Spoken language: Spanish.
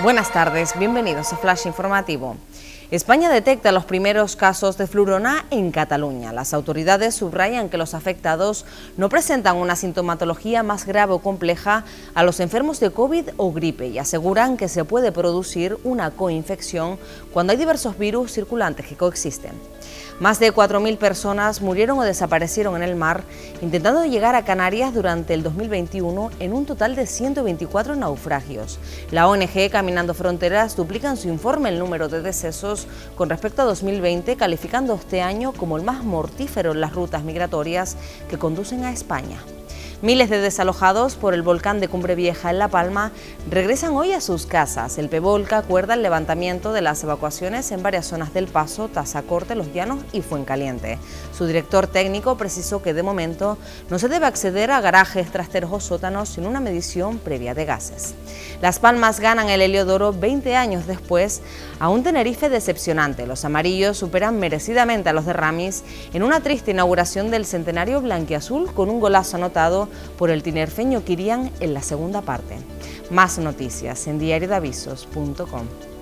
Buenas tardes, bienvenidos a Flash Informativo. España detecta los primeros casos de flurona en Cataluña. Las autoridades subrayan que los afectados no presentan una sintomatología más grave o compleja a los enfermos de COVID o gripe y aseguran que se puede producir una coinfección cuando hay diversos virus circulantes que coexisten. Más de 4.000 personas murieron o desaparecieron en el mar intentando llegar a Canarias durante el 2021 en un total de 124 naufragios. La ONG Caminando Fronteras duplica en su informe el número de decesos con respecto a 2020, calificando este año como el más mortífero en las rutas migratorias que conducen a España. Miles de desalojados por el volcán de Cumbre Vieja en La Palma regresan hoy a sus casas. El PEVOLCA acuerda el levantamiento de las evacuaciones en varias zonas del Paso, Tazacorte, Los Llanos y Fuencaliente. Su director técnico precisó que de momento no se debe acceder a garajes, trasteros o sótanos sin una medición previa de gases. Las Palmas ganan el Heliodoro 20 años después a un Tenerife decepcionante. Los amarillos superan merecidamente a los de Ramis en una triste inauguración del centenario blanquiazul con un golazo anotado por el tinerfeño Kirian en la segunda parte. Más noticias en diariodavisos.com.